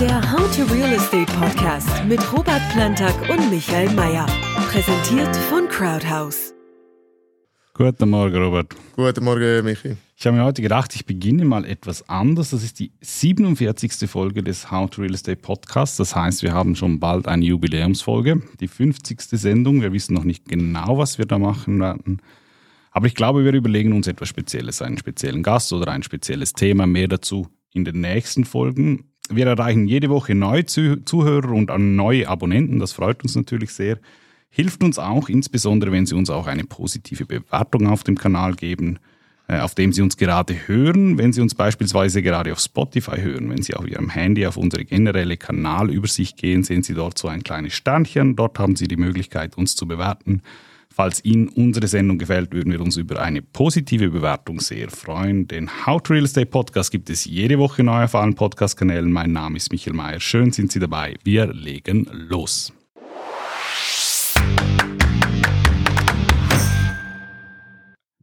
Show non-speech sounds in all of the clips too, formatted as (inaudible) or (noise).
Der How to Real Estate Podcast mit Robert Plantag und Michael Mayer. Präsentiert von Crowdhouse. Guten Morgen, Robert. Guten Morgen, Michi. Ich habe mir heute gedacht, ich beginne mal etwas anders. Das ist die 47. Folge des How to Real Estate Podcasts. Das heißt, wir haben schon bald eine Jubiläumsfolge, die 50. Sendung. Wir wissen noch nicht genau, was wir da machen werden. Aber ich glaube, wir überlegen uns etwas Spezielles, einen speziellen Gast oder ein spezielles Thema. Mehr dazu in den nächsten Folgen. Wir erreichen jede Woche neue Zuhörer und neue Abonnenten. Das freut uns natürlich sehr. Hilft uns auch, insbesondere wenn Sie uns auch eine positive Bewertung auf dem Kanal geben, äh, auf dem Sie uns gerade hören. Wenn Sie uns beispielsweise gerade auf Spotify hören, wenn Sie auf Ihrem Handy auf unsere generelle Kanalübersicht gehen, sehen Sie dort so ein kleines Sternchen. Dort haben Sie die Möglichkeit, uns zu bewerten. Falls Ihnen unsere Sendung gefällt, würden wir uns über eine positive Bewertung sehr freuen. Den How to Real Estate Podcast gibt es jede Woche neu auf allen Podcast-Kanälen. Mein Name ist Michael Mayer. Schön sind Sie dabei. Wir legen los.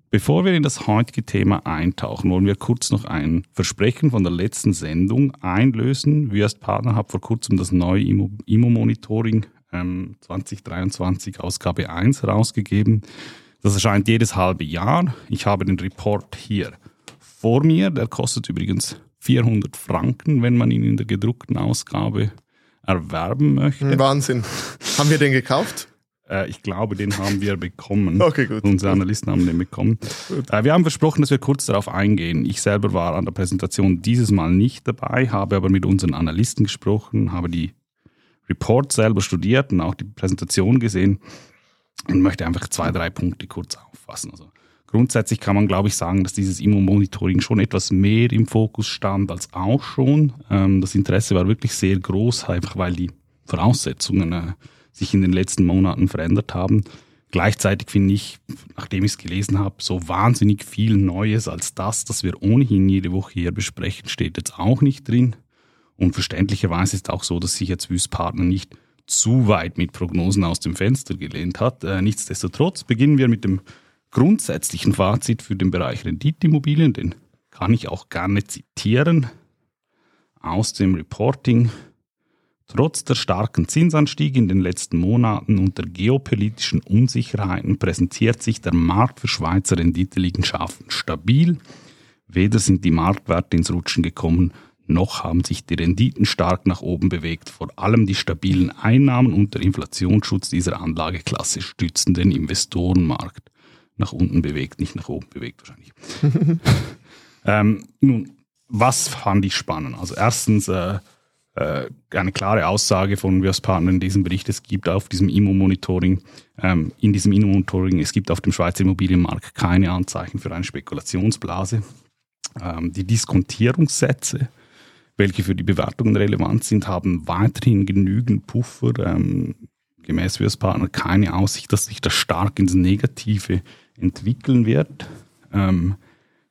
Bevor wir in das heutige Thema eintauchen, wollen wir kurz noch ein Versprechen von der letzten Sendung einlösen. Wir als Partner haben vor kurzem das neue Immo-Monitoring ähm, 2023 Ausgabe 1 rausgegeben. Das erscheint jedes halbe Jahr. Ich habe den Report hier vor mir. Der kostet übrigens 400 Franken, wenn man ihn in der gedruckten Ausgabe erwerben möchte. Wahnsinn. haben wir den gekauft? Äh, ich glaube, den haben wir bekommen. (laughs) Okay, gut. Unsere Analysten haben den bekommen. Äh, wir haben versprochen, dass wir kurz darauf eingehen. Ich selber war an der Präsentation dieses Mal nicht dabei, habe aber mit unseren Analysten gesprochen, habe die Report selber studiert und auch die Präsentation gesehen und möchte einfach zwei, drei Punkte kurz auffassen. Also grundsätzlich kann man, glaube ich, sagen, dass dieses Immo-Monitoring schon etwas mehr im Fokus stand als auch schon. Ähm, das Interesse war wirklich sehr groß, einfach weil die Voraussetzungen äh, sich in den letzten Monaten verändert haben. Gleichzeitig finde ich, nachdem ich es gelesen habe, so wahnsinnig viel Neues als das, das wir ohnehin jede Woche hier besprechen, steht jetzt auch nicht drin. Und verständlicherweise ist auch so, dass sich jetzt Wüstpartner nicht zu weit mit Prognosen aus dem Fenster gelehnt hat. Äh, nichtsdestotrotz beginnen wir mit dem grundsätzlichen Fazit für den Bereich Renditeimmobilien, den kann ich auch gerne zitieren aus dem Reporting. Trotz der starken Zinsanstiege in den letzten Monaten und der geopolitischen Unsicherheiten präsentiert sich der Markt für Schweizer Renditeliegenschaften stabil. Weder sind die Marktwerte ins Rutschen gekommen, noch haben sich die Renditen stark nach oben bewegt. Vor allem die stabilen Einnahmen und der Inflationsschutz dieser Anlageklasse stützen den Investorenmarkt. Nach unten bewegt, nicht nach oben bewegt wahrscheinlich. (laughs) ähm, nun, was fand ich spannend? Also erstens äh, äh, eine klare Aussage von Wirtspartner in diesem Bericht. Es gibt auf diesem Immo-Monitoring, ähm, in diesem Immo-Monitoring, es gibt auf dem Schweizer Immobilienmarkt keine Anzeichen für eine Spekulationsblase. Ähm, die Diskontierungssätze welche für die Bewertungen relevant sind, haben weiterhin genügend Puffer. Ähm, gemäß Wirtspartner keine Aussicht, dass sich das stark ins Negative entwickeln wird. Ähm,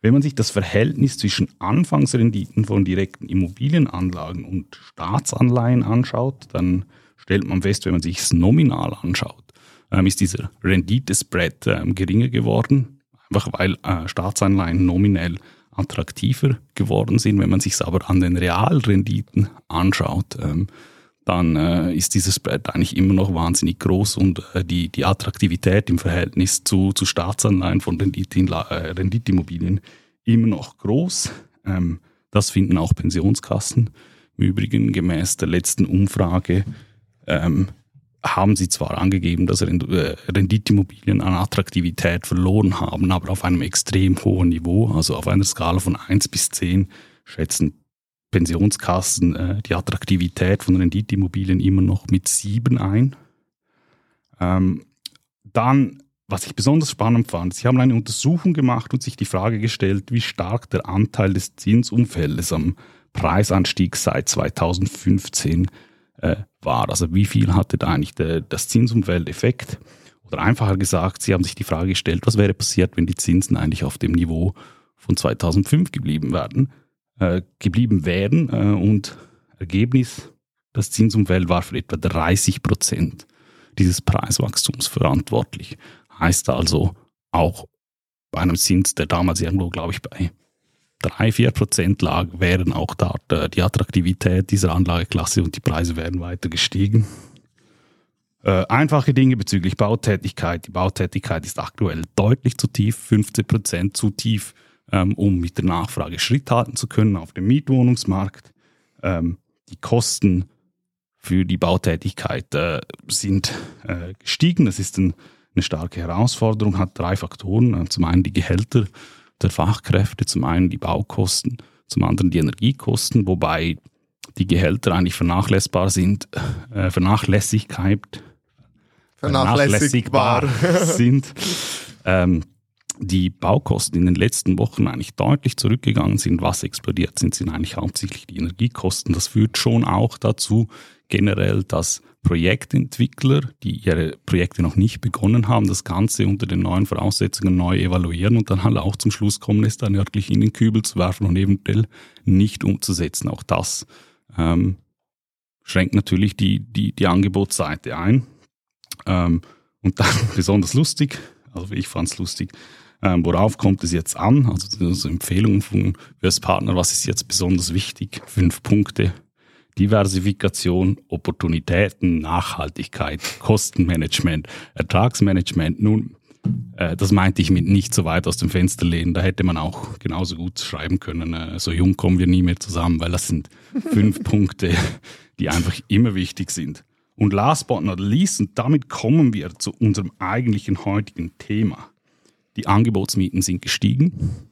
wenn man sich das Verhältnis zwischen Anfangsrenditen von direkten Immobilienanlagen und Staatsanleihen anschaut, dann stellt man fest, wenn man sich es nominal anschaut, ähm, ist dieser Renditespread ähm, geringer geworden, einfach weil äh, Staatsanleihen nominell attraktiver geworden sind. Wenn man sich aber an den Realrenditen anschaut, ähm, dann äh, ist dieses Spread eigentlich immer noch wahnsinnig groß und äh, die, die Attraktivität im Verhältnis zu, zu Staatsanleihen von äh, Renditeimmobilien immer noch groß. Ähm, das finden auch Pensionskassen. Im Übrigen gemäß der letzten Umfrage ähm, haben sie zwar angegeben, dass äh, Renditeimmobilien an Attraktivität verloren haben, aber auf einem extrem hohen Niveau, also auf einer Skala von 1 bis 10 schätzen Pensionskassen äh, die Attraktivität von Renditeimmobilien immer noch mit 7 ein. Ähm, dann, was ich besonders spannend fand, sie haben eine Untersuchung gemacht und sich die Frage gestellt, wie stark der Anteil des Zinsumfeldes am Preisanstieg seit 2015 äh, war. Also wie viel hatte da eigentlich der, das Zinsumfeld Effekt? Oder einfacher gesagt, Sie haben sich die Frage gestellt, was wäre passiert, wenn die Zinsen eigentlich auf dem Niveau von 2005 geblieben werden, äh, geblieben wären äh, und Ergebnis, das Zinsumfeld war für etwa 30 Prozent dieses Preiswachstums verantwortlich. Heißt also auch bei einem Zins, der damals irgendwo, glaube ich, bei 3-4 Prozent lag, wären auch dort äh, die Attraktivität dieser Anlageklasse und die Preise wären weiter gestiegen. Äh, einfache Dinge bezüglich Bautätigkeit. Die Bautätigkeit ist aktuell deutlich zu tief, 15 Prozent zu tief, ähm, um mit der Nachfrage Schritt halten zu können auf dem Mietwohnungsmarkt. Ähm, die Kosten für die Bautätigkeit äh, sind gestiegen. Das ist ein, eine starke Herausforderung, hat drei Faktoren. Zum einen die Gehälter der Fachkräfte, zum einen die Baukosten, zum anderen die Energiekosten, wobei die Gehälter eigentlich vernachlässigbar sind, äh, Vernachlässigkeit, Vernachlässigbar sind. (laughs) Ähm, die Baukosten in den letzten Wochen eigentlich deutlich zurückgegangen sind. Was explodiert sind, sind eigentlich hauptsächlich die Energiekosten. Das führt schon auch dazu, generell, dass Projektentwickler, die ihre Projekte noch nicht begonnen haben, das Ganze unter den neuen Voraussetzungen neu evaluieren und dann halt auch zum Schluss kommen, es dann wirklich in den Kübel zu werfen und eventuell nicht umzusetzen. Auch das ähm, schränkt natürlich die, die, die Angebotsseite ein. Ähm, und dann (laughs) besonders lustig, also ich fand es lustig, ähm, worauf kommt es jetzt an? Also, also Empfehlungen von Partner, was ist jetzt besonders wichtig? Fünf Punkte. Diversifikation, Opportunitäten, Nachhaltigkeit, Kostenmanagement, Ertragsmanagement. Nun, äh, das meinte ich mit nicht so weit aus dem Fenster lehnen. Da hätte man auch genauso gut schreiben können, äh, so jung kommen wir nie mehr zusammen, weil das sind fünf (laughs) Punkte, die einfach immer wichtig sind. Und last but not least, und damit kommen wir zu unserem eigentlichen heutigen Thema. Die Angebotsmieten sind gestiegen.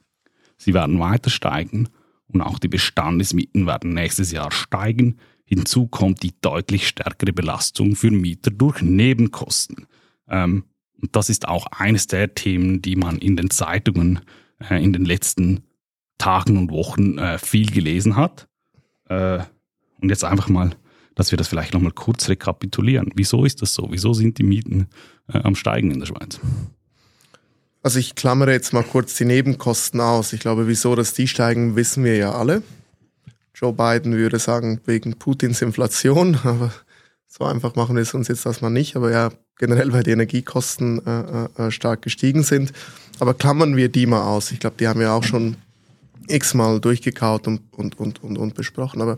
Sie werden weiter steigen und auch die Bestandesmieten werden nächstes Jahr steigen. Hinzu kommt die deutlich stärkere Belastung für Mieter durch Nebenkosten. Ähm, und das ist auch eines der Themen, die man in den Zeitungen äh, in den letzten Tagen und Wochen äh, viel gelesen hat. Äh, und jetzt einfach mal, dass wir das vielleicht nochmal kurz rekapitulieren. Wieso ist das so? Wieso sind die Mieten äh, am Steigen in der Schweiz? Also ich klammere jetzt mal kurz die Nebenkosten aus. Ich glaube, wieso, dass die steigen, wissen wir ja alle. Joe Biden würde sagen, wegen Putins Inflation, (laughs) aber so einfach machen wir es uns jetzt erstmal nicht. Aber ja, generell, weil die Energiekosten äh, äh, stark gestiegen sind. Aber klammern wir die mal aus. Ich glaube, die haben wir auch schon x-mal durchgekaut und, und, und, und, und besprochen. Aber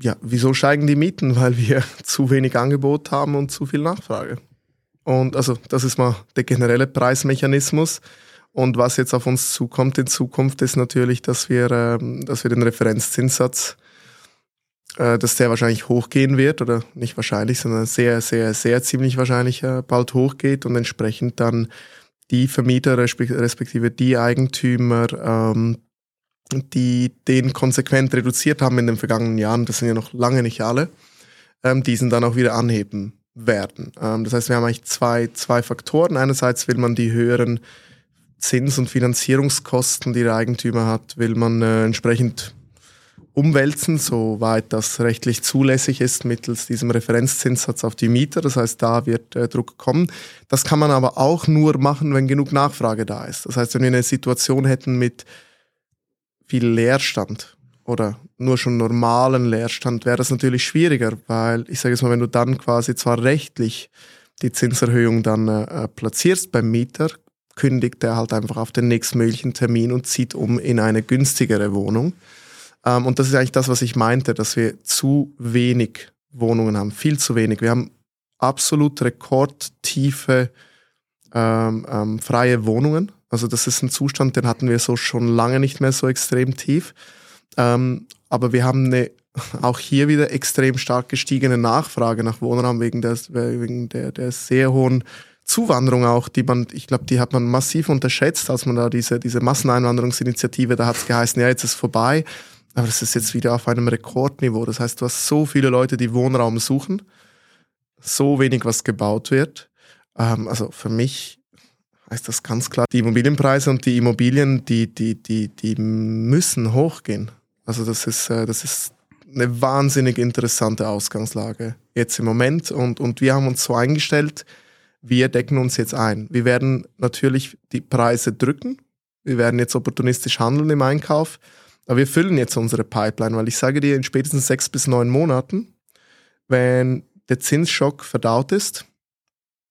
ja, wieso steigen die Mieten? Weil wir (laughs) zu wenig Angebot haben und zu viel Nachfrage. Und also das ist mal der generelle Preismechanismus. Und was jetzt auf uns zukommt in Zukunft, ist natürlich, dass wir, ähm, dass wir den Referenzzinssatz, äh, dass der wahrscheinlich hochgehen wird, oder nicht wahrscheinlich, sondern sehr, sehr, sehr ziemlich wahrscheinlich äh, bald hochgeht und entsprechend dann die Vermieter respektive die Eigentümer, ähm, die den konsequent reduziert haben in den vergangenen Jahren, das sind ja noch lange nicht alle, ähm, diesen dann auch wieder anheben werden. Ähm, das heißt, wir haben eigentlich zwei, zwei Faktoren. Einerseits will man die höheren Zins- und Finanzierungskosten, die der Eigentümer hat, will man äh, entsprechend umwälzen, soweit das rechtlich zulässig ist, mittels diesem Referenzzinssatz auf die Mieter. Das heißt, da wird äh, Druck kommen. Das kann man aber auch nur machen, wenn genug Nachfrage da ist. Das heißt, wenn wir eine Situation hätten mit viel Leerstand, oder nur schon normalen Leerstand wäre das natürlich schwieriger, weil ich sage jetzt mal, wenn du dann quasi zwar rechtlich die Zinserhöhung dann äh, platzierst beim Mieter, kündigt er halt einfach auf den nächstmöglichen Termin und zieht um in eine günstigere Wohnung. Ähm, und das ist eigentlich das, was ich meinte, dass wir zu wenig Wohnungen haben, viel zu wenig. Wir haben absolut rekordtiefe ähm, ähm, freie Wohnungen. Also das ist ein Zustand, den hatten wir so schon lange nicht mehr so extrem tief. Ähm, aber wir haben eine, (laughs) auch hier wieder extrem stark gestiegene Nachfrage nach Wohnraum wegen, des, wegen der, der sehr hohen Zuwanderung auch, die man, ich glaube, die hat man massiv unterschätzt, als man da diese, diese Masseneinwanderungsinitiative, da hat es geheißen, ja, jetzt ist vorbei. Aber das ist jetzt wieder auf einem Rekordniveau. Das heißt, du hast so viele Leute, die Wohnraum suchen, so wenig, was gebaut wird. Ähm, also für mich heißt das ganz klar, die Immobilienpreise und die Immobilien, die, die, die, die müssen hochgehen. Also das ist, äh, das ist eine wahnsinnig interessante Ausgangslage jetzt im Moment. Und, und wir haben uns so eingestellt, wir decken uns jetzt ein. Wir werden natürlich die Preise drücken, wir werden jetzt opportunistisch handeln im Einkauf, aber wir füllen jetzt unsere Pipeline, weil ich sage dir, in spätestens sechs bis neun Monaten, wenn der Zinsschock verdaut ist,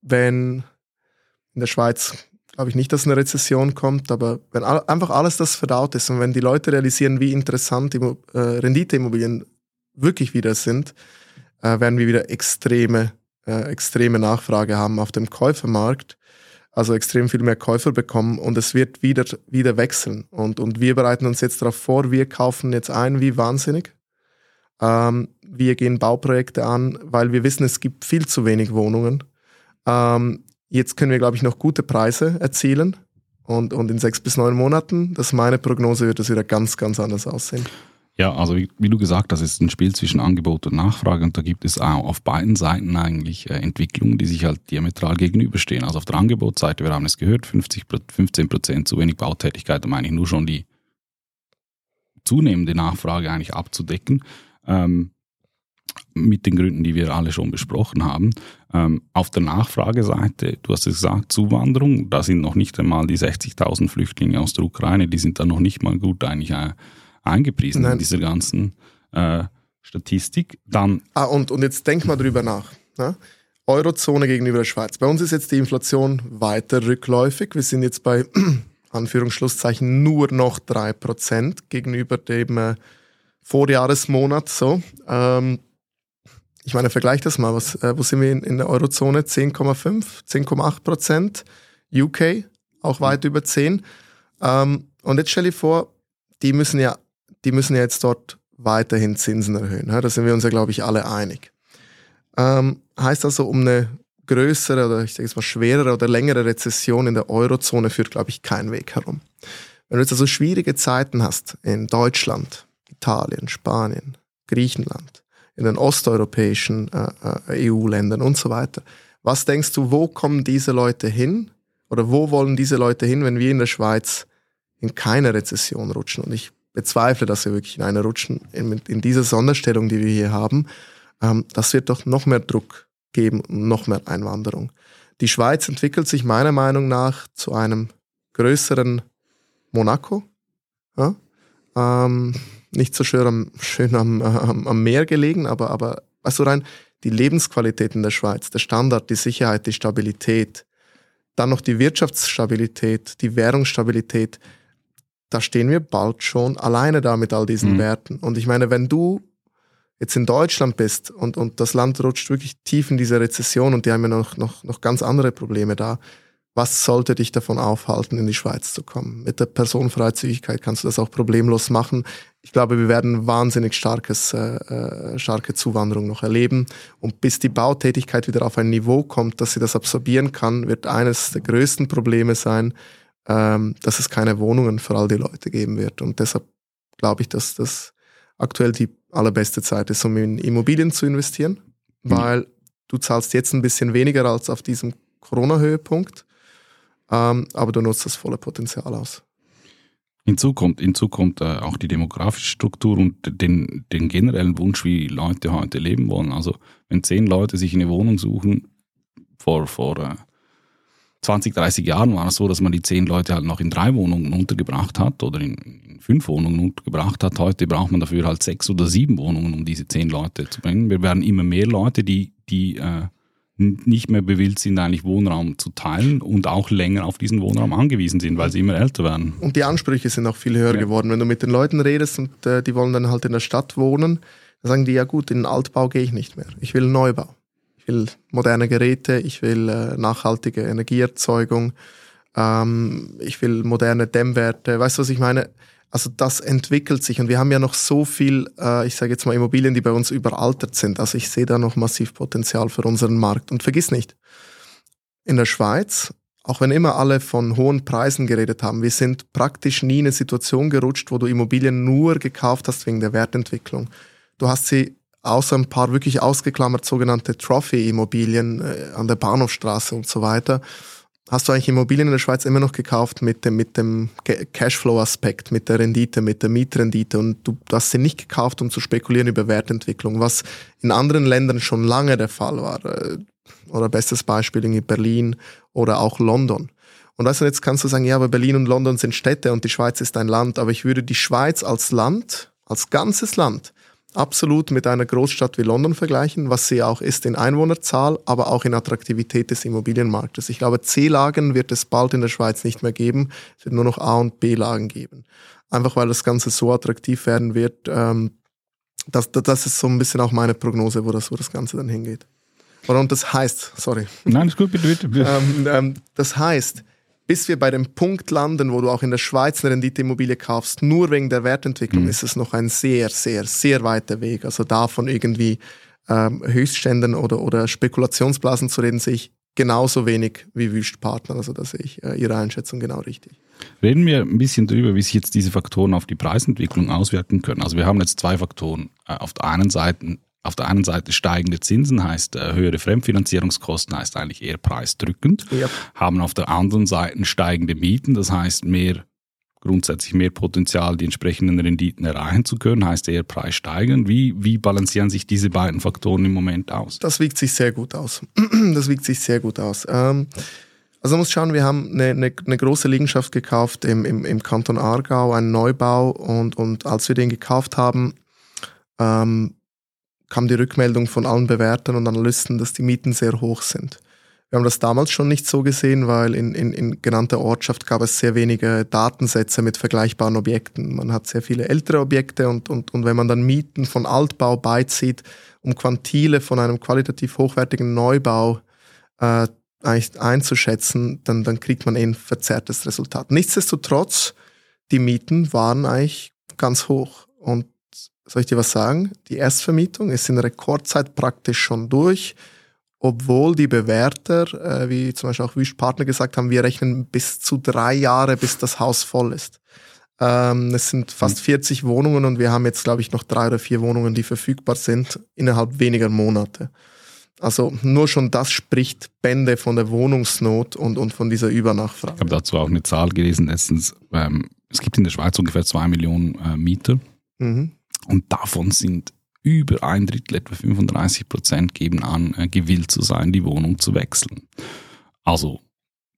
wenn in der Schweiz glaube ich nicht, dass eine Rezession kommt, aber wenn einfach alles das verdaut ist und wenn die Leute realisieren, wie interessant Immo äh, Renditeimmobilien wirklich wieder sind, äh, werden wir wieder extreme, äh, extreme Nachfrage haben auf dem Käufermarkt. Also extrem viel mehr Käufer bekommen und es wird wieder, wieder wechseln. Und, und wir bereiten uns jetzt darauf vor, wir kaufen jetzt ein wie wahnsinnig. Ähm, wir gehen Bauprojekte an, weil wir wissen, es gibt viel zu wenig Wohnungen. Ähm, Jetzt können wir, glaube ich, noch gute Preise erzielen. Und, und in sechs bis neun Monaten, das ist meine Prognose, wird das wieder ganz, ganz anders aussehen. Ja, also wie, wie, du gesagt hast, es ist ein Spiel zwischen Angebot und Nachfrage und da gibt es auch auf beiden Seiten eigentlich äh, Entwicklungen, die sich halt diametral gegenüberstehen. Also auf der Angebotsseite, wir haben es gehört, 50, 15 Prozent zu wenig Bautätigkeit, um eigentlich nur schon die zunehmende Nachfrage eigentlich abzudecken. Ähm, mit den Gründen, die wir alle schon besprochen haben. Ähm, auf der Nachfrageseite, du hast es gesagt, Zuwanderung, da sind noch nicht einmal die 60.000 Flüchtlinge aus der Ukraine, die sind da noch nicht mal gut eigentlich äh, eingepriesen Nein. in dieser ganzen äh, Statistik. Dann ah, und, und jetzt denk mal drüber nach. Ne? Eurozone gegenüber der Schweiz. Bei uns ist jetzt die Inflation weiter rückläufig. Wir sind jetzt bei (clears throat) Anführungsschlusszeichen nur noch 3% gegenüber dem äh, Vorjahresmonat. So. Ähm, ich meine, vergleich das mal. Was, äh, wo sind wir in, in der Eurozone? 10,5, 10,8 Prozent. UK auch mhm. weit über 10. Ähm, und jetzt stell dir vor, die müssen ja, die müssen ja jetzt dort weiterhin Zinsen erhöhen. Ja? Da sind wir uns ja, glaube ich, alle einig. Ähm, heißt also, um eine größere oder ich sage jetzt mal schwerere oder längere Rezession in der Eurozone führt, glaube ich, kein Weg herum. Wenn du jetzt also schwierige Zeiten hast in Deutschland, Italien, Spanien, Griechenland, in den osteuropäischen äh, äh EU-Ländern und so weiter. Was denkst du, wo kommen diese Leute hin? Oder wo wollen diese Leute hin, wenn wir in der Schweiz in keine Rezession rutschen? Und ich bezweifle, dass wir wirklich in eine rutschen, in, in dieser Sonderstellung, die wir hier haben. Ähm, das wird doch noch mehr Druck geben und noch mehr Einwanderung. Die Schweiz entwickelt sich meiner Meinung nach zu einem größeren Monaco. Ja? Ähm, nicht so schön am, schön am, am, am Meer gelegen, aber, aber also rein die Lebensqualität in der Schweiz, der Standard, die Sicherheit, die Stabilität, dann noch die Wirtschaftsstabilität, die Währungsstabilität, da stehen wir bald schon alleine da mit all diesen mhm. Werten. Und ich meine, wenn du jetzt in Deutschland bist und, und das Land rutscht wirklich tief in diese Rezession und die haben ja noch, noch, noch ganz andere Probleme da, was sollte dich davon aufhalten, in die Schweiz zu kommen? Mit der Personenfreizügigkeit kannst du das auch problemlos machen. Ich glaube, wir werden wahnsinnig starkes, äh, äh, starke Zuwanderung noch erleben. Und bis die Bautätigkeit wieder auf ein Niveau kommt, dass sie das absorbieren kann, wird eines der größten Probleme sein, ähm, dass es keine Wohnungen für all die Leute geben wird. Und deshalb glaube ich, dass das aktuell die allerbeste Zeit ist, um in Immobilien zu investieren, mhm. weil du zahlst jetzt ein bisschen weniger als auf diesem Corona-Höhepunkt ähm, aber du nutzt das volle Potenzial aus. Hinzu kommt, hinzu kommt äh, auch die demografische Struktur und den, den generellen Wunsch, wie Leute heute leben wollen. Also wenn zehn Leute sich eine Wohnung suchen, vor, vor äh, 20, 30 Jahren war es so, dass man die zehn Leute halt noch in drei Wohnungen untergebracht hat oder in, in, fünf Wohnungen untergebracht hat. Heute braucht man dafür halt sechs oder sieben Wohnungen, um diese zehn Leute zu bringen. Wir werden immer mehr Leute, die, die äh, nicht mehr bewilligt sind, eigentlich Wohnraum zu teilen und auch länger auf diesen Wohnraum angewiesen sind, weil sie immer älter werden. Und die Ansprüche sind auch viel höher ja. geworden. Wenn du mit den Leuten redest und äh, die wollen dann halt in der Stadt wohnen, dann sagen die, ja gut, in den Altbau gehe ich nicht mehr. Ich will Neubau. Ich will moderne Geräte, ich will äh, nachhaltige Energieerzeugung, ähm, ich will moderne Dämmwerte. Weißt du, was ich meine? Also das entwickelt sich und wir haben ja noch so viel, äh, ich sage jetzt mal Immobilien, die bei uns überaltert sind. Also ich sehe da noch massiv Potenzial für unseren Markt. Und vergiss nicht, in der Schweiz, auch wenn immer alle von hohen Preisen geredet haben, wir sind praktisch nie in eine Situation gerutscht, wo du Immobilien nur gekauft hast wegen der Wertentwicklung. Du hast sie außer ein paar wirklich ausgeklammert sogenannte Trophy-Immobilien äh, an der Bahnhofstraße und so weiter hast du eigentlich Immobilien in der Schweiz immer noch gekauft mit dem, mit dem Cashflow-Aspekt, mit der Rendite, mit der Mietrendite und du, hast sie nicht gekauft, um zu spekulieren über Wertentwicklung, was in anderen Ländern schon lange der Fall war. Äh, oder bestes Beispiel in Berlin oder auch London. Und du, jetzt kannst du sagen, ja, aber Berlin und London sind Städte und die Schweiz ist ein Land, aber ich würde die Schweiz als Land, als ganzes Land, absolut mit einer Großstadt wie London vergleichen, was sie auch ist in Einwohnerzahl, aber auch in Attraktivität des Immobilienmarktes. Ich glaube, C-Lagen wird es bald in der Schweiz nicht mehr geben. Es wird nur noch A- und B-Lagen geben. Einfach weil das Ganze so attraktiv werden wird. Ähm, das, das ist so ein bisschen auch meine Prognose, wo das, wo das Ganze dann hingeht. Und das heißt, sorry. Nein, ist gut, bitte, bitte. (laughs) Ähm, ähm, das heißt, bis wir bei dem Punkt landen, wo du auch in der Schweiz eine Renditeimmobilie kaufst, nur wegen der Wertentwicklung, mhm. ist es noch ein sehr, sehr, sehr weiter Weg. Also davon irgendwie ähm, Höchstständen oder, oder Spekulationsblasen zu reden, sehe ich genauso wenig wie Wüstpartner. Also da sehe ich äh, Ihre Einschätzung genau richtig. Reden wir ein bisschen darüber, wie sich jetzt diese Faktoren auf die Preisentwicklung auswirken können. Also wir haben jetzt zwei Faktoren. Äh, auf der einen Seite auf der einen Seite steigende Zinsen heißt äh, höhere Fremdfinanzierungskosten heißt eigentlich eher preisdrückend, ja. haben auf der anderen Seite steigende Mieten, das heißt mehr grundsätzlich mehr Potenzial, die entsprechenden Renditen erreichen zu können, heißt eher preissteigend. Wie, wie balancieren sich diese beiden Faktoren im Moment aus? Das wiegt sich sehr gut aus. (clears throat) Das wiegt sich sehr gut aus. Ähm, also man muss schauen, wir haben eine, eine, eine große Liegenschaft gekauft im, im, im Kanton Aargau, einen Neubau und, und als wir den gekauft haben, ähm, kam die Rückmeldung von allen Bewertern und Analysten, dass die Mieten sehr hoch sind. Wir haben das damals schon nicht so gesehen, weil in, in, in genannter Ortschaft gab es sehr wenige Datensätze mit vergleichbaren Objekten. Man hat sehr viele ältere Objekte und, und, und wenn man dann Mieten von Altbau beizieht, um Quantile von einem qualitativ hochwertigen Neubau äh, einzuschätzen, dann, dann kriegt man eh ein verzerrtes Resultat. Nichtsdestotrotz, die Mieten waren eigentlich ganz hoch. Und soll ich dir was sagen? Die Erstvermietung ist in Rekordzeit praktisch schon durch, obwohl die Bewerter, äh, wie zum Beispiel auch Wüstpartner gesagt haben, wir rechnen bis zu drei Jahre, bis das Haus voll ist. Ähm, es sind fast 40 mhm. Wohnungen und wir haben jetzt, glaube ich, noch drei oder vier Wohnungen, die verfügbar sind innerhalb weniger Monate. Also nur schon das spricht Bände von der Wohnungsnot und, und von dieser Übernachfrage. Ich habe dazu auch eine Zahl gelesen letztens. Ähm, es gibt in der Schweiz ungefähr zwei Millionen äh, Mieter. Mhm. Und davon sind über ein Drittel, etwa 35 Prozent, geben an, äh, gewillt zu sein, die Wohnung zu wechseln. Also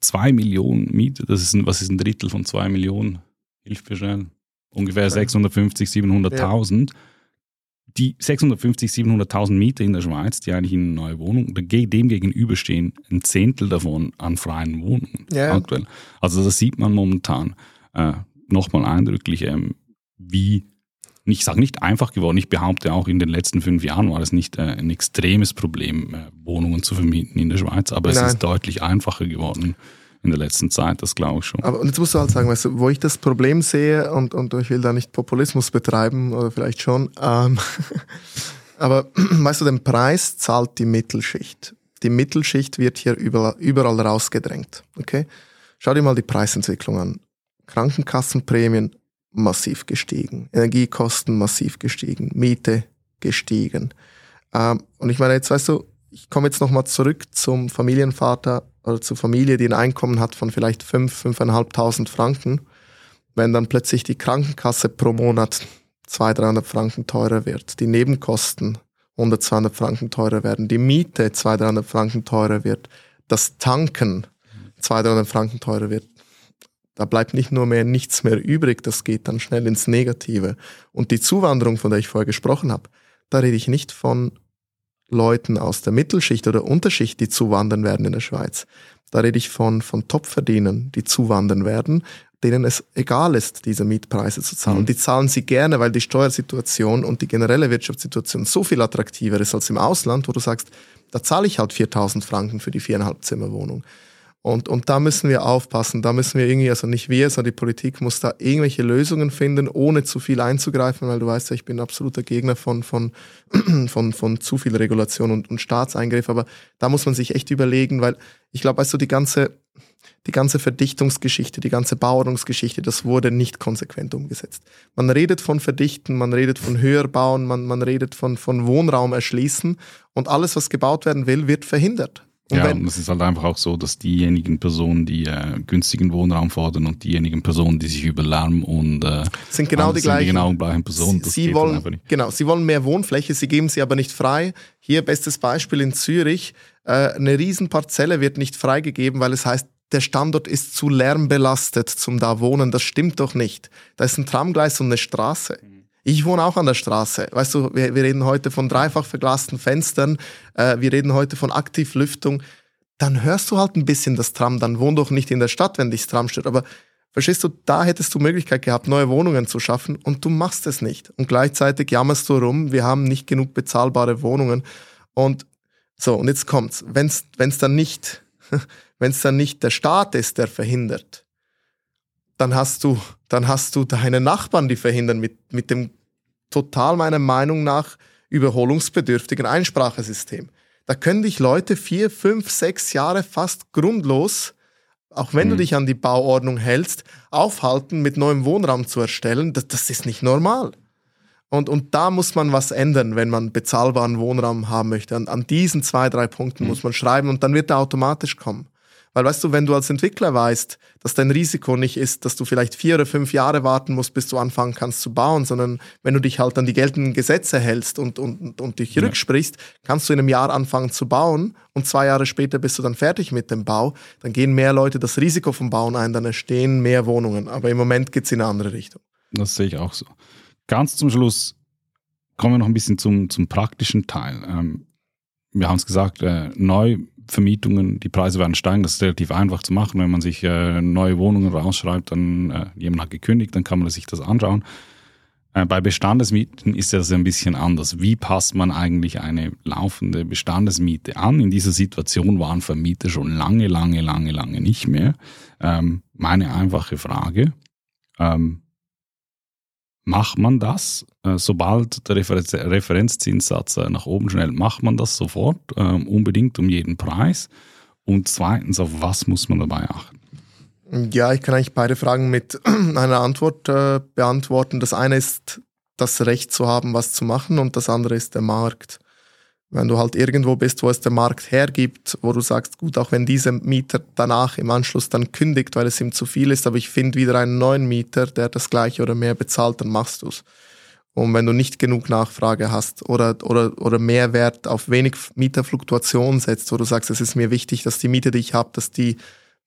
zwei Millionen Miete, das ist ein, was ist ein Drittel von zwei Millionen? Hilf mir schnell. Ungefähr 650, 700.000. Ja. Die 650, 700.000 Mieter in der Schweiz, die eigentlich in eine neue Wohnung, dem gegenüber stehen ein Zehntel davon an freien Wohnungen ja. aktuell. Also das sieht man momentan äh, nochmal eindrücklich, ähm, wie ich sage nicht einfach geworden. Ich behaupte auch, in den letzten fünf Jahren war es nicht äh, ein extremes Problem, äh, Wohnungen zu vermieten in der Schweiz, aber Nein. es ist deutlich einfacher geworden in der letzten Zeit, das glaube ich schon. Aber jetzt musst du halt sagen, weißt du, wo ich das Problem sehe, und, und ich will da nicht Populismus betreiben, oder vielleicht schon, ähm, (laughs) aber (clears throat) weißt du, den Preis zahlt die Mittelschicht. Die Mittelschicht wird hier überall, überall rausgedrängt. Okay? Schau dir mal die Preisentwicklung an. Krankenkassenprämien massiv gestiegen, Energiekosten massiv gestiegen, Miete gestiegen. Ähm, und ich meine, jetzt weißt du, ich komme jetzt nochmal zurück zum Familienvater oder zur Familie, die ein Einkommen hat von vielleicht 5, 5.500 Franken. Wenn dann plötzlich die Krankenkasse pro Monat 200, 300 Franken teurer wird, die Nebenkosten 100, 200 Franken teurer werden, die Miete 200, 300 Franken teurer wird, das Tanken 200, 300 Franken teurer wird, da bleibt nicht nur mehr nichts mehr übrig, das geht dann schnell ins Negative. Und die Zuwanderung, von der ich vorher gesprochen habe, da rede ich nicht von Leuten aus der Mittelschicht oder Unterschicht, die zuwandern werden in der Schweiz. Da rede ich von, von Topverdienern, die zuwandern werden, denen es egal ist, diese Mietpreise zu zahlen. Mhm. Die zahlen sie gerne, weil die Steuersituation und die generelle Wirtschaftssituation so viel attraktiver ist als im Ausland, wo du sagst, da zahle ich halt 4000 Franken für die viereinhalb Zimmer Wohnung. Und, und da müssen wir aufpassen. Da müssen wir irgendwie, also nicht wir, sondern die Politik muss da irgendwelche Lösungen finden, ohne zu viel einzugreifen, weil du weißt ja, ich bin absoluter Gegner von, von, (clears throat) von, von zu viel Regulation und, und Staatseingriff. Aber da muss man sich echt überlegen, weil ich glaube, weißt du, die ganze, die ganze Verdichtungsgeschichte, die ganze Bauerungsgeschichte, das wurde nicht konsequent umgesetzt. Man redet von Verdichten, man redet von höher bauen, man, man redet von, von Wohnraum erschließen und alles, was gebaut werden will, wird verhindert. Und ja, und es ist halt einfach auch so, dass diejenigen Personen, die äh, günstigen Wohnraum fordern und diejenigen Personen, die sich über Lärm und äh, sind genau die gleichen, genau gleichen Personen. Sie, sie wollen genau, sie wollen mehr Wohnfläche, sie geben sie aber nicht frei. Hier bestes Beispiel in Zürich: äh, eine Riesenparzelle wird nicht freigegeben, weil es heißt, der Standort ist zu lärmbelastet zum da wohnen. Das stimmt doch nicht. Da ist ein Tramgleis und eine Straße. Ich wohne auch an der Straße. Weißt du, wir, wir reden heute von dreifach verglasten Fenstern, äh, wir reden heute von Aktivlüftung. Dann hörst du halt ein bisschen das Tram, dann wohn doch nicht in der Stadt, wenn dich das Tram stört. Aber verstehst du, da hättest du Möglichkeit gehabt, neue Wohnungen zu schaffen und du machst es nicht. Und gleichzeitig jammerst du rum, wir haben nicht genug bezahlbare Wohnungen. Und so, und jetzt kommt's. Wenn's, wenn's dann nicht, (laughs) wenn's dann nicht der Staat ist, der verhindert, dann hast du, dann hast du deine Nachbarn, die verhindern mit, mit dem total meiner Meinung nach überholungsbedürftigen Einsprachesystem. Da können dich Leute vier, fünf, sechs Jahre fast grundlos, auch wenn mhm. du dich an die Bauordnung hältst, aufhalten, mit neuem Wohnraum zu erstellen. Das, das ist nicht normal. Und, und da muss man was ändern, wenn man bezahlbaren Wohnraum haben möchte. An, an diesen zwei, drei Punkten mhm. muss man schreiben und dann wird er automatisch kommen. Weil weißt du, wenn du als Entwickler weißt, dass dein Risiko nicht ist, dass du vielleicht vier oder fünf Jahre warten musst, bis du anfangen kannst zu bauen, sondern wenn du dich halt an die geltenden Gesetze hältst und, und, und dich ja. rücksprichst, kannst du in einem Jahr anfangen zu bauen und zwei Jahre später bist du dann fertig mit dem Bau, dann gehen mehr Leute das Risiko vom Bauen ein, dann entstehen mehr Wohnungen. Aber im Moment geht's in eine andere Richtung. Das sehe ich auch so. Ganz zum Schluss kommen wir noch ein bisschen zum, zum praktischen Teil. Ähm, wir haben es gesagt, äh, neu Vermietungen, die Preise werden steigen. Das ist relativ einfach zu machen. Wenn man sich äh, neue Wohnungen rausschreibt, dann äh, jemand hat gekündigt, dann kann man sich das anschauen. Äh, bei Bestandesmieten ist das ein bisschen anders. Wie passt man eigentlich eine laufende Bestandesmiete an? In dieser Situation waren Vermieter schon lange, lange, lange, lange nicht mehr. Ähm, meine einfache Frage. Ähm, Macht man das, sobald der Refer Referenzzinssatz äh, nach oben schnellt, macht man das sofort, ähm, unbedingt um jeden Preis? Und zweitens, auf was muss man dabei achten? Ja, ich kann eigentlich beide Fragen mit (clears throat) einer Antwort äh, beantworten. Das eine ist das Recht zu haben, was zu machen und das andere ist der Markt. Wenn du halt irgendwo bist, wo es der Markt hergibt, wo du sagst, gut, auch wenn dieser Mieter danach im Anschluss dann kündigt, weil es ihm zu viel ist, aber ich finde wieder einen neuen Mieter, der das gleiche oder mehr bezahlt, dann machst du es. Und wenn du nicht genug Nachfrage hast oder, oder, oder mehr Wert auf wenig Mieterfluktuation setzt, wo du sagst, es ist mir wichtig, dass die Miete, die ich habe, dass die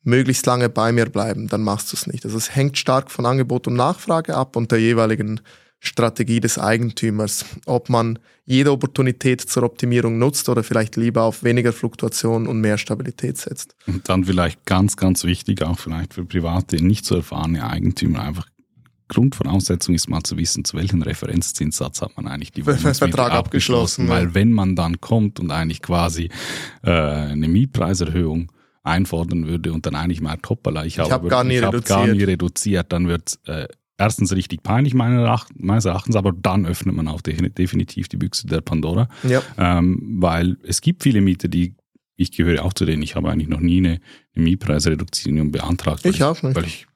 möglichst lange bei mir bleiben, dann machst du es nicht. Also es hängt stark von Angebot und Nachfrage ab und der jeweiligen Strategie des Eigentümers, ob man jede Opportunität zur Optimierung nutzt oder vielleicht lieber auf weniger Fluktuation und mehr Stabilität setzt. Und dann vielleicht ganz, ganz wichtig, auch vielleicht für private, nicht zu erfahrene Eigentümer einfach Grundvoraussetzung ist mal zu wissen, zu welchem Referenzzinssatz hat man eigentlich die (laughs) Vertrag abgeschlossen. Weil wenn man dann kommt und eigentlich quasi äh, eine Mietpreiserhöhung einfordern würde und dann eigentlich mal hoppala, ich, ich habe hab gar, nie hab gar nie reduziert, dann wird äh, erstens richtig peinlich meines Erachtens, aber dann öffnet man auch definitiv die Büchse der Pandora. Ja. Ähm, weil es gibt viele Mieter, die, ich gehöre auch zu denen, ich habe eigentlich noch nie eine, eine Mietpreisreduktion beantragt. Ich, ich auch nicht. Weil ich,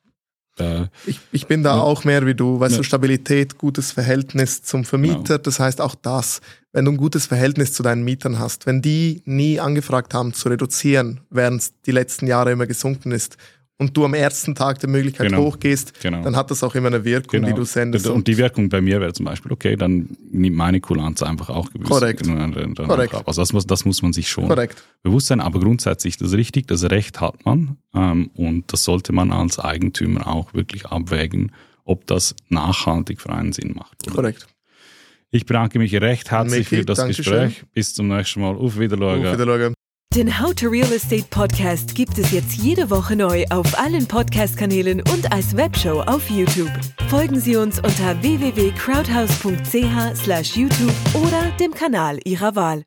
äh, ich, ich bin da ja. auch mehr wie du, weißt ja. du, Stabilität, gutes Verhältnis zum Vermieter, genau. das heißt auch das, wenn du ein gutes Verhältnis zu deinen Mietern hast, wenn die nie angefragt haben zu reduzieren, während es die letzten Jahre immer gesunken ist und du am ersten Tag der Möglichkeit genau. hochgehst, genau. dann hat das auch immer eine Wirkung, genau. die du sendest. Und die Wirkung bei mir wäre zum Beispiel, okay, dann nimmt meine Kulanz einfach auch gewiss. Korrekt. Dann Korrekt. Also das muss, das muss man sich schon Korrekt. bewusst sein, aber grundsätzlich das ist richtig, das Recht hat man ähm, und das sollte man als Eigentümer auch wirklich abwägen, ob das nachhaltig für einen Sinn macht. Oder? Korrekt. Ich bedanke mich recht herzlich Michi, für das Gespräch. Schön. Bis zum nächsten Mal. Auf Wiedersehen. Auf Wiedersehen. Den How to Real Estate Podcast gibt es jetzt jede Woche neu auf allen Podcast-Kanälen und als Webshow auf YouTube. Folgen Sie uns unter www.crowdhouse.ch/youtube oder dem Kanal Ihrer Wahl.